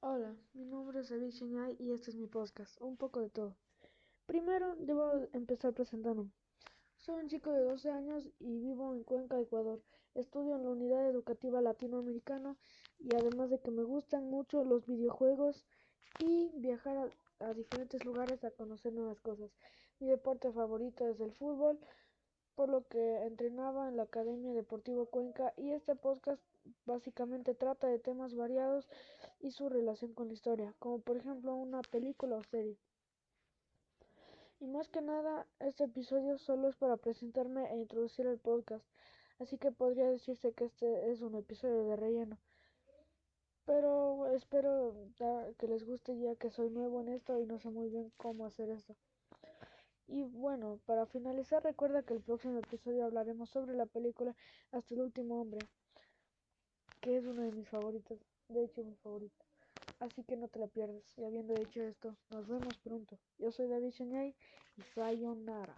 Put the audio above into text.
Hola, mi nombre es David Cheñay y este es mi podcast, un poco de todo. Primero, debo empezar presentándome. Soy un chico de 12 años y vivo en Cuenca, Ecuador. Estudio en la Unidad Educativa Latinoamericana y además de que me gustan mucho los videojuegos y viajar a diferentes lugares a conocer nuevas cosas. Mi deporte favorito es el fútbol, por lo que entrenaba en la Academia Deportivo Cuenca y este podcast básicamente trata de temas variados y su relación con la historia, como por ejemplo una película o serie. Y más que nada, este episodio solo es para presentarme e introducir el podcast, así que podría decirse que este es un episodio de relleno. Pero espero que les guste ya que soy nuevo en esto y no sé muy bien cómo hacer esto. Y bueno, para finalizar recuerda que el próximo episodio hablaremos sobre la película Hasta el último hombre, que es uno de mis favoritos, de hecho mi favorito. Así que no te la pierdas. Y habiendo dicho esto, nos vemos pronto. Yo soy David Cheñay y Sayonara.